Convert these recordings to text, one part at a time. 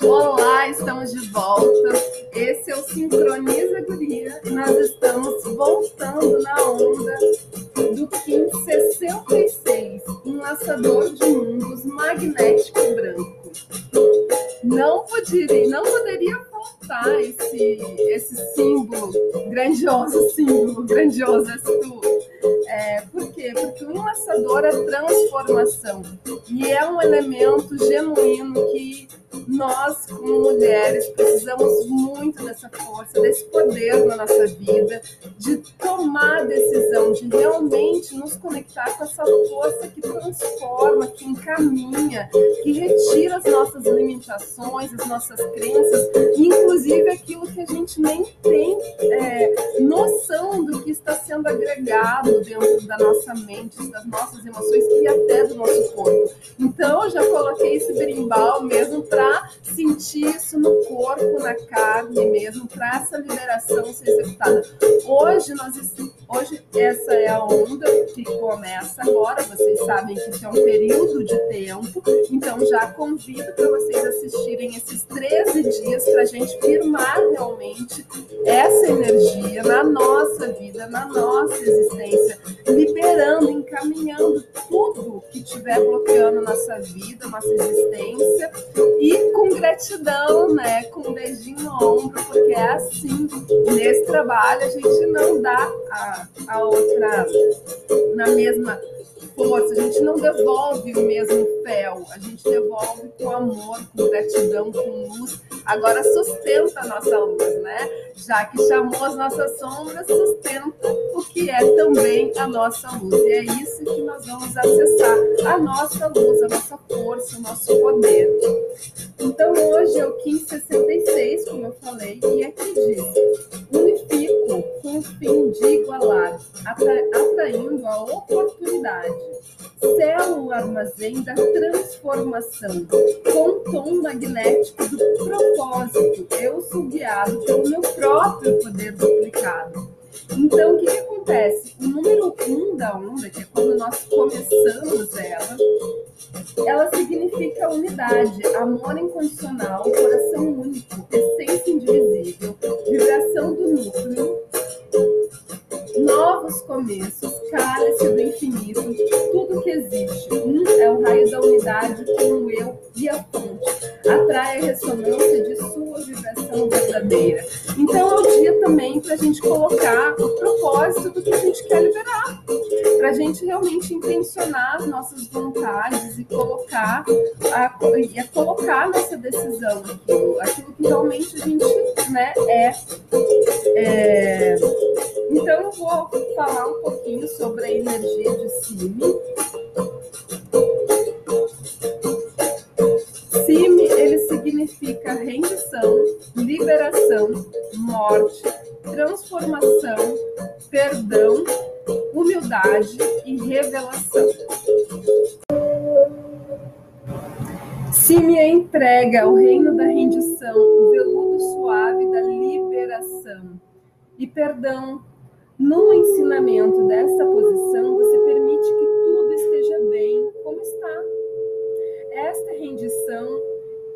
Olá, estamos de volta. Esse é o Sincroniza Guria e nós estamos voltando na onda do Kim 66, um laçador de mundos magnético branco. Não poderia, não poderia faltar esse, esse símbolo, grandioso símbolo, grandioso és dessa força, desse poder na nossa vida, de tomar a decisão, de realmente nos conectar com essa força que transforma, que encaminha, que retira as nossas limitações, as nossas crenças, inclusive aquilo que a gente nem tem é, noção do que está sendo agregado dentro da nossa mente, das nossas emoções e até do nosso corpo. Então, eu já coloquei esse berimbau mesmo para sentir isso no corpo, na carne mesmo, para essa liberação ser executada. Hoje, nós, hoje essa é a onda que começa agora, vocês sabem que isso é um período de tempo, então já convido para vocês assistirem esses 13 dias para a gente firmar realmente essa energia na nossa vida, na nossa existência, liberando, encaminhando tudo que estiver bloqueando nossa vida, nossa existência e com gratidão, né? Com um beijinho no ombro, porque é assim. Nesse trabalho a gente não dá a, a outra na mesma força, a gente não devolve o mesmo fel, a gente devolve com amor, com gratidão, com luz. Agora sustenta a nossa luz, né? Já que chamou as nossas sombras, sustenta o que é também a nossa luz. E é isso que nós vamos acessar, a nossa luz, a nossa força, o nosso poder. Então hoje é o 1566, como eu falei, e aqui diz: com o fim de igualar, atraindo a oportunidade Céu armazém da transformação, com tom magnético do propósito. Eu sou guiado pelo meu próprio poder duplicado. Então, o que, que acontece? O número um da onda, que é quando nós começamos ela, ela significa unidade, amor incondicional, coração único, essência indivisível, vibração do núcleo, novos começos, cálice do infinito, tudo que existe. Um é o raio da unidade com o eu e a fonte. Atrai a ressonância de sua vibração verdadeira. Então é o dia também para a gente colocar o propósito do que a gente quer liberar. Para a gente realmente intencionar as nossas vontades e colocar a, e a colocar nossa decisão aquilo, aquilo que realmente a gente né, é, é. Então eu vou falar um pouquinho sobre a energia de Simi. Simi, ele significa rendição, liberação, morte, transformação, perdão, humildade e revelação. Símia entrega o reino da rendição, o veludo suave da liberação e perdão, no ensinamento dessa posição, você permite que tudo esteja bem como está. Esta rendição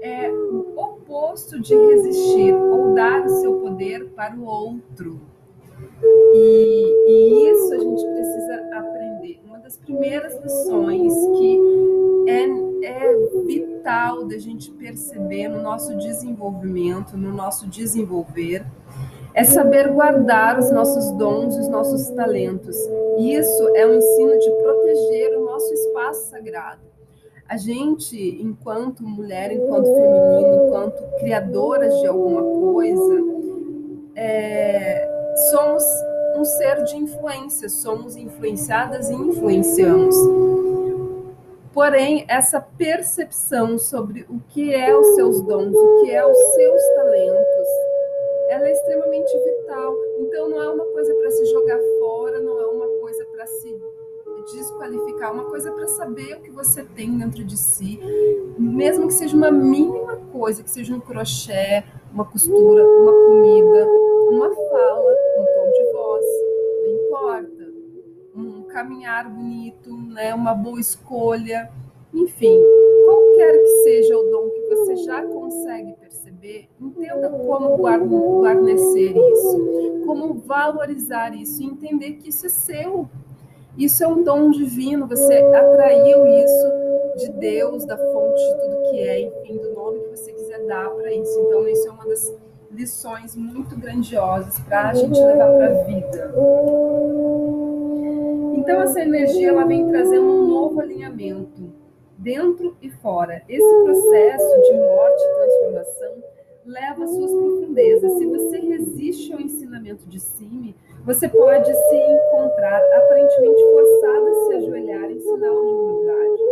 é o oposto de resistir ou dar o seu poder para o outro. E, e isso a gente precisa aprender. Uma das primeiras lições que é, é vital da gente perceber no nosso desenvolvimento, no nosso desenvolver, é saber guardar os nossos dons, os nossos talentos. Isso é um ensino de proteger o nosso espaço sagrado. A gente, enquanto mulher, enquanto feminino, enquanto criadoras de alguma coisa, é, somos um ser de influência, somos influenciadas e influenciamos. Porém, essa percepção sobre o que é os seus dons, o que é os seus talentos, ela é extremamente vital. Então, não é uma coisa para se jogar fora, não é uma coisa para se desqualificar, uma coisa para saber o que você tem dentro de si, mesmo que seja uma mínima coisa, que seja um crochê, uma costura, uma comida, uma fala, um tom de voz, não importa, um caminhar bonito, né, uma boa escolha, Enfim, qualquer que seja o dom que você já consegue perceber, entenda como guarnecer isso, como valorizar isso, entender que isso é seu. Isso é um dom divino, você atraiu isso de Deus, da fonte de tudo que é, enfim, do nome que você quiser dar para isso. Então, isso é uma das lições muito grandiosas para a gente levar para a vida. Então, essa energia ela vem trazendo um novo alinhamento dentro e fora. Esse processo ensinamento de Sime, você pode se encontrar aparentemente forçada a se ajoelhar em sinal de humildade.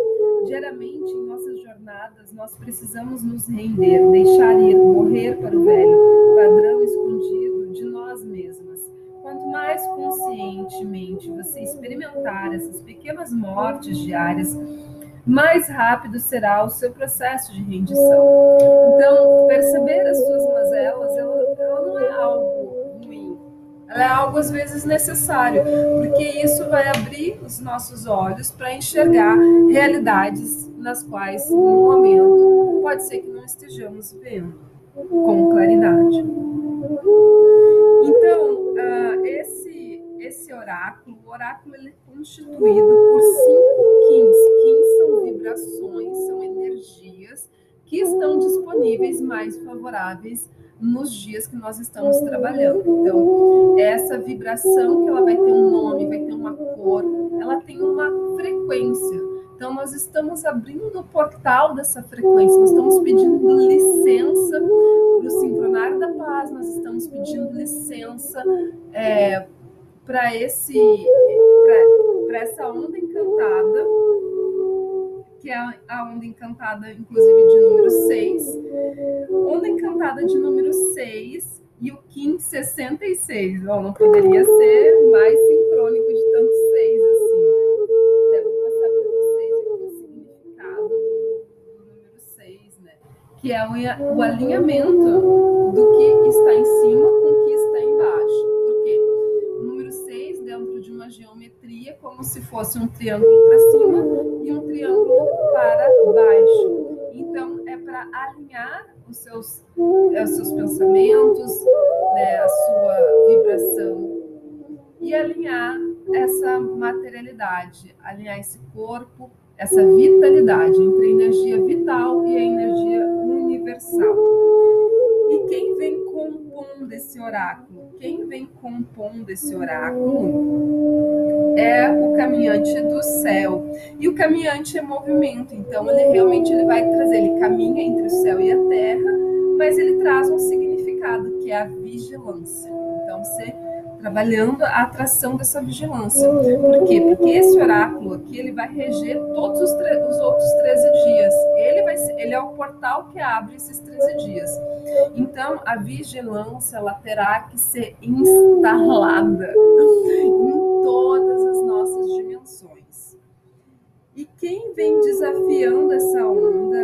Geralmente, em nossas jornadas, nós precisamos nos render, deixar ir, morrer para o velho padrão escondido de nós mesmas. Quanto mais conscientemente você experimentar essas pequenas mortes diárias, mais rápido será o seu processo de rendição. Então, perceber as suas mazelas, ela, ela não é algo ela é algo às vezes necessário, porque isso vai abrir os nossos olhos para enxergar realidades nas quais, no momento, pode ser que não estejamos vendo com claridade. Então, uh, esse, esse oráculo, o oráculo ele é constituído por cinco quins. Quins são vibrações, são energias que estão disponíveis mais favoráveis nos dias que nós estamos trabalhando. Então, essa vibração que ela vai ter um nome, vai ter uma cor, ela tem uma frequência. Então, nós estamos abrindo o portal dessa frequência, nós estamos pedindo licença para o sincronário da paz, nós estamos pedindo licença é, para essa onda encantada que é a onda encantada, inclusive, de número 6. Onda encantada de número 6 e o Kim 66. Bom, não poderia ser mais sincrônico de tanto 6 assim. Né? Até vou passar para vocês aqui o significado do número 6, né? Que é o alinhamento do que está em cima como se fosse um triângulo para cima e um triângulo para baixo. Então, é para alinhar os seus, é, os seus pensamentos, né, a sua vibração e alinhar essa materialidade, alinhar esse corpo, essa vitalidade entre a energia vital e a energia universal. Compondo esse oráculo? Quem vem compondo esse oráculo é o caminhante do céu. E o caminhante é movimento, então ele realmente ele vai trazer, ele caminha entre o céu e a terra, mas ele traz um significado que é a vigilância. Então você trabalhando a atração dessa vigilância. Por quê? Porque esse oráculo aqui ele vai reger todos os, os outros 13 dias. Ele, vai ele é o portal que abre esses 13 dias. Então, a vigilância ela terá que ser instalada em todas as nossas dimensões. E quem vem desafiando essa onda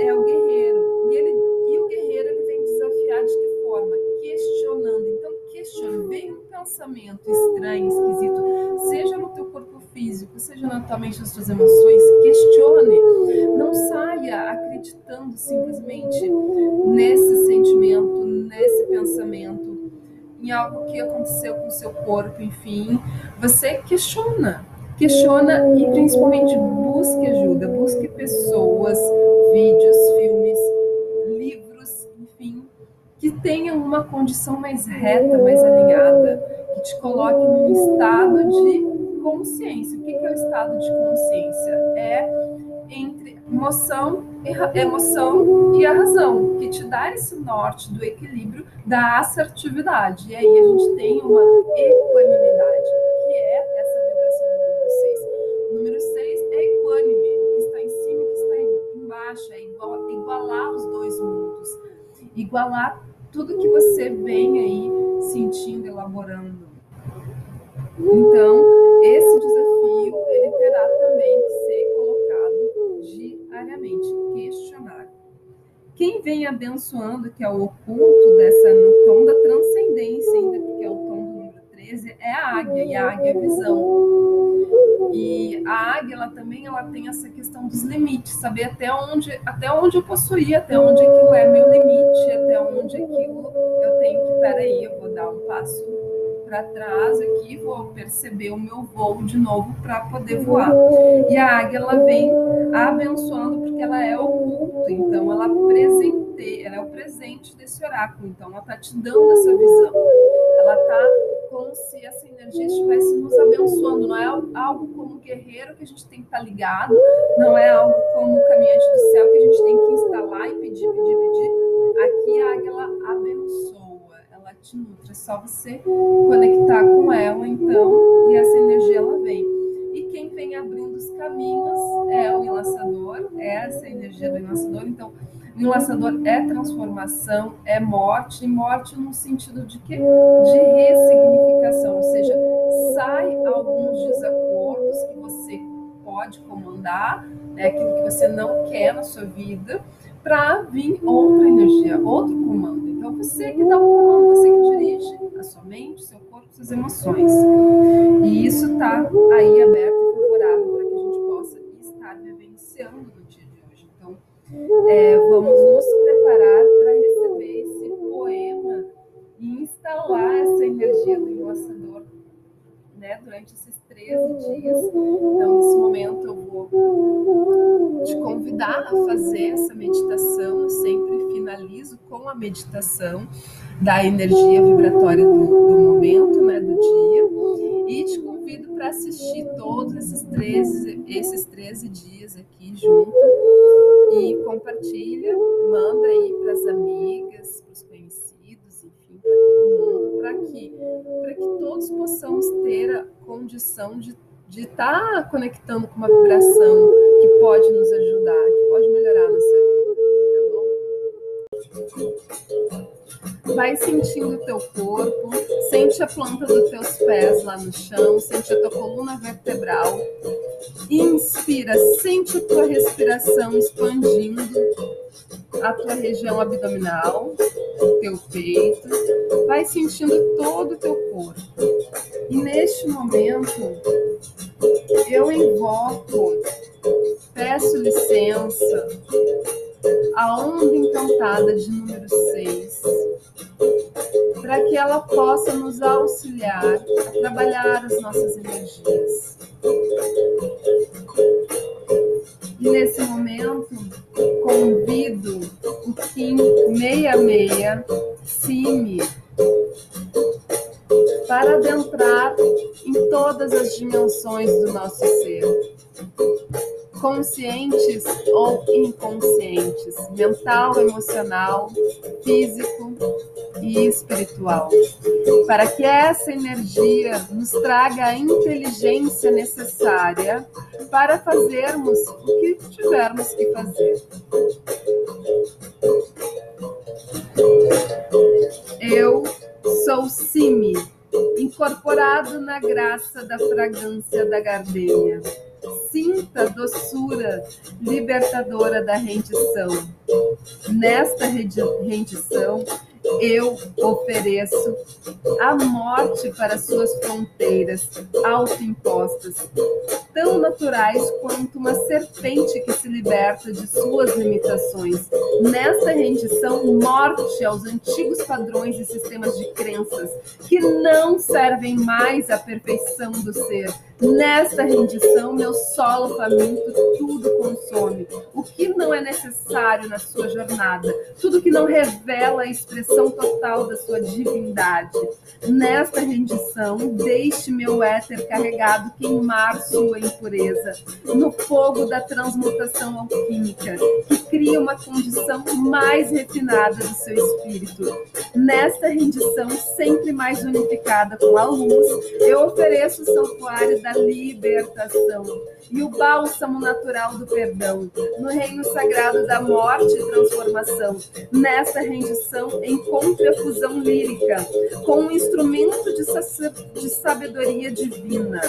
é o guerreiro. E, ele, e o guerreiro ele vem desafiar de que forma? Questionando. Então, questione. Vem um pensamento estranho, esquisito, seja no teu corpo físico, seja na tua mente, nas tuas emoções, questione. Não saia acreditando simplesmente nesse sentimento, nesse pensamento, em algo que aconteceu com o seu corpo, enfim. Você questiona. Questiona e principalmente busque ajuda, busque pessoas, vídeos, filmes, que tenha uma condição mais reta, mais alinhada, te coloque num estado de consciência. O que é o estado de consciência? É entre emoção e, emoção e a razão, que te dá esse norte do equilíbrio, da assertividade. E aí a gente tem uma equanimidade, que é essa vibração do número 6. O número 6 é equânime, que está em cima e que está embaixo, é igual, igualar os dois mundos, igualar tudo que você vem aí sentindo, elaborando. Então, esse desafio ele terá também que ser colocado diariamente, questionar. Quem vem abençoando, que é o oculto dessa no tom da transcendência, ainda que é o tom do número 13, é a águia, e a águia é visão. E a águia, ela também ela tem essa questão dos limites, saber até onde, até onde eu posso ir, até onde aquilo é meu limite, até onde aquilo eu tenho que, peraí, eu vou dar um passo para trás aqui, vou perceber o meu voo de novo para poder voar. E a águia ela vem abençoando porque ela é oculta, então ela presenteia, ela é o presente desse oráculo, então ela está te dando essa visão. Ela está como se essa energia estivesse nos abençoando, não é algo como guerreiro que a gente tem que estar tá ligado, não é algo como caminhante do céu que a gente tem que instalar e pedir, pedir, pedir. Aqui a águia ela abençoa te nutre. É só você conectar com ela, então, e essa energia ela vem. E quem vem abrindo os caminhos é o enlaçador, é essa energia do enlaçador. Então, o enlaçador é transformação, é morte, e morte no sentido de que de ressignificação, ou seja, sai alguns desacordos que você pode comandar, né, aquilo que você não quer na sua vida, para vir outra energia, outro comando. Então, você que dá o comando, a sua mente, seu corpo, suas emoções. E isso está aí aberto e favorável para que a gente possa estar vivenciando no dia de hoje. Então, é, vamos nos preparar para receber esse poema e instalar essa energia do enlaçador né, durante esses 13 dias. Então, nesse momento, eu vou te convidar a fazer essa meditação. Eu sempre finalizo com a meditação da energia vibratória do, do momento, né, do dia. E te convido para assistir todos esses 13, esses 13 dias aqui junto. E compartilha, manda aí para as amigas, para que, que todos possamos ter a condição de de estar tá conectando com uma vibração que pode nos ajudar, que pode melhorar a nossa vida, tá bom? Vai sentindo o teu corpo, sente a planta dos teus pés lá no chão, sente a tua coluna vertebral. Inspira, sente a tua respiração expandindo a tua região abdominal, teu peito. Vai sentindo todo o teu corpo. E neste momento, eu invoco, peço licença, a onda encantada de número 6, para que ela possa nos auxiliar a trabalhar as nossas energias. E nesse momento, convido o Kim 66, Cime, para adentrar em todas as dimensões do nosso ser. Conscientes ou inconscientes, mental, emocional, físico e espiritual, para que essa energia nos traga a inteligência necessária para fazermos o que tivermos que fazer. Eu sou Simi, incorporado na graça da fragrância da gardenia sinta doçura libertadora da rendição. Nesta rendição, eu ofereço a morte para suas fronteiras autoimpostas, tão naturais quanto uma serpente que se liberta de suas limitações. Nesta rendição, morte aos antigos padrões e sistemas de crenças que não servem mais à perfeição do ser. Nesta rendição, meu solo faminto tudo consome. O que não é necessário na sua jornada, tudo que não revela a expressão total da sua divindade. Nesta rendição, deixe meu éter carregado queimar sua impureza, no fogo da transmutação alquímica, que cria uma condição mais refinada do seu espírito. Nesta rendição, sempre mais unificada com a luz, eu ofereço o santuário da libertação e o bálsamo natural do perdão, no reino sagrado da morte e transformação. Nesta rendição, encontre a fusão lírica com um instrumento de sabedoria divina,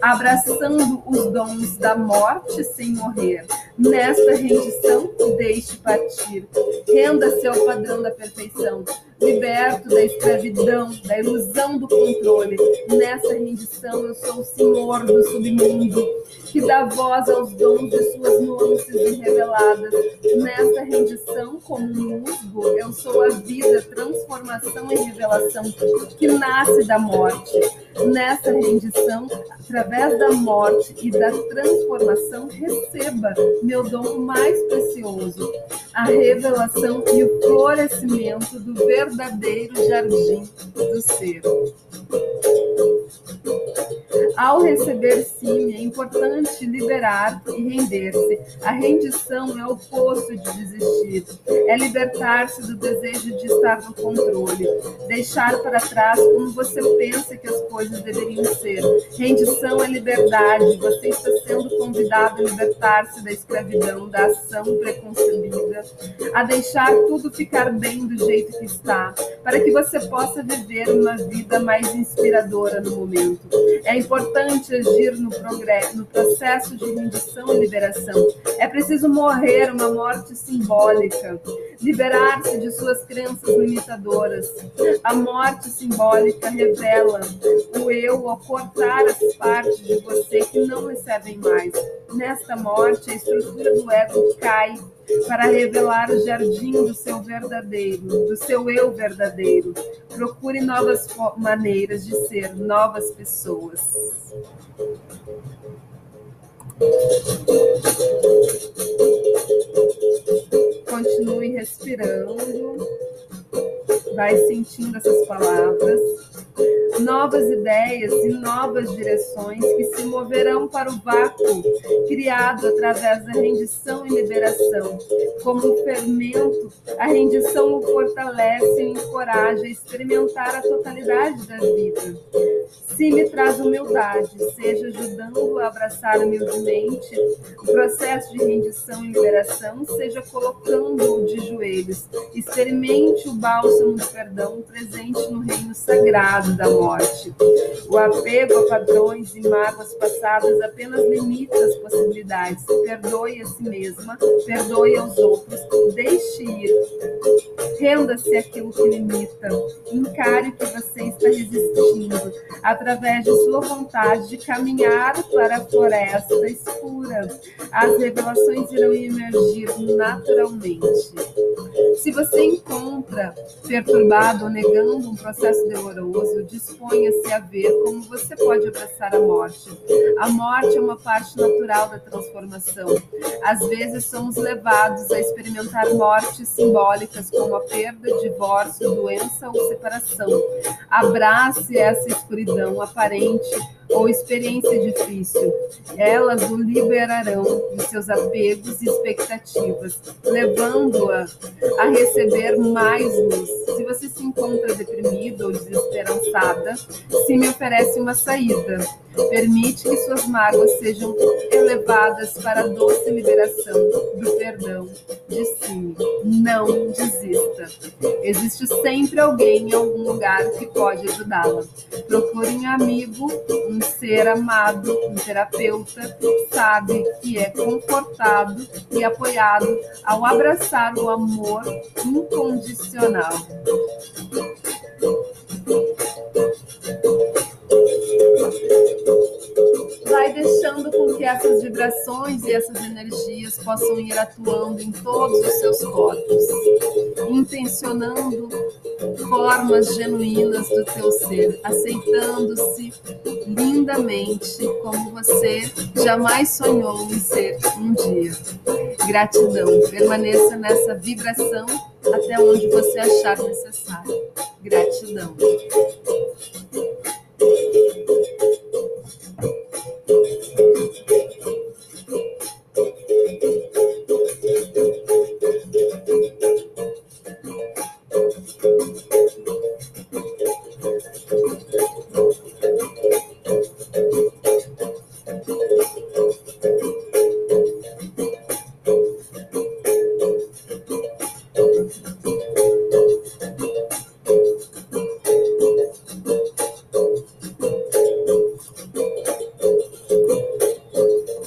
abraçando os dons da morte sem morrer. Nesta rendição, deixe partir. Renda-se ao padrão da perfeição liberto da escravidão, da ilusão do controle. Nessa rendição, eu sou o senhor do submundo, que dá voz aos dons de suas nuances irreveladas. Nessa rendição, como um musgo, eu sou a vida, transformação e revelação que nasce da morte. Nessa rendição, através da morte e da transformação, receba meu dom mais precioso, a revelação e o florescimento do verdadeiro jardim do ser. Ao receber sim, é importante liberar e render-se. A rendição é o oposto de desistir. É libertar-se do desejo de estar no controle. Deixar para trás como você pensa que as coisas deveriam ser. Rendição é liberdade. Você está sendo convidado a libertar-se da escravidão, da ação preconcebida, a deixar tudo ficar bem do jeito que está, para que você possa viver uma vida mais inspiradora no momento. É importante agir no progresso, no processo de rendição e liberação. É preciso morrer uma morte simbólica, liberar-se de suas crenças limitadoras. A morte simbólica revela o eu ao cortar as partes de você que não recebem mais. Nesta morte, a estrutura do ego cai para revelar o jardim do seu verdadeiro, do seu eu verdadeiro. Procure novas maneiras de ser, novas pessoas. Continue respirando. Vai sentindo essas palavras novas ideias e novas direções que se moverão para o vácuo criado através da rendição e liberação. Como um fermento, a rendição o fortalece e encoraja a experimentar a totalidade da vida. Se me traz humildade, seja ajudando a abraçar humildemente o processo de rendição e liberação, seja colocando-o de joelhos. Experimente o bálsamo do perdão presente no reino sagrado da morte. O apego a padrões e mágoas passadas apenas limita as possibilidades. Perdoe a si mesma, perdoe aos outros, deixe ir. Renda-se àquilo que limita. Encare o que você está resistindo, através de sua vontade de caminhar para a floresta escura. As revelações irão emergir naturalmente. Se você encontra perturbado ou negando um processo doloroso, disponha-se a ver como você pode abraçar a morte. A morte é uma parte natural da transformação. Às vezes somos levados a experimentar mortes simbólicas como a perda, divórcio, doença ou separação. Abrace essa escuridão aparente ou experiência difícil. Elas o liberarão de seus apegos e expectativas, levando-a a receber mais luz. Se você se encontra deprimido ou desesperançada, se me oferece uma saída. Permite que suas mágoas sejam elevadas para a doce liberação do perdão de si. Não desista. Existe sempre alguém em algum lugar que pode ajudá-la. Procure um amigo, um ser amado, um terapeuta que sabe que é confortado e apoiado ao abraçar o amor incondicional. Que essas vibrações e essas energias possam ir atuando em todos os seus corpos, intencionando formas genuínas do teu ser, aceitando-se lindamente como você jamais sonhou em ser um dia. Gratidão. Permaneça nessa vibração até onde você achar necessário. Gratidão.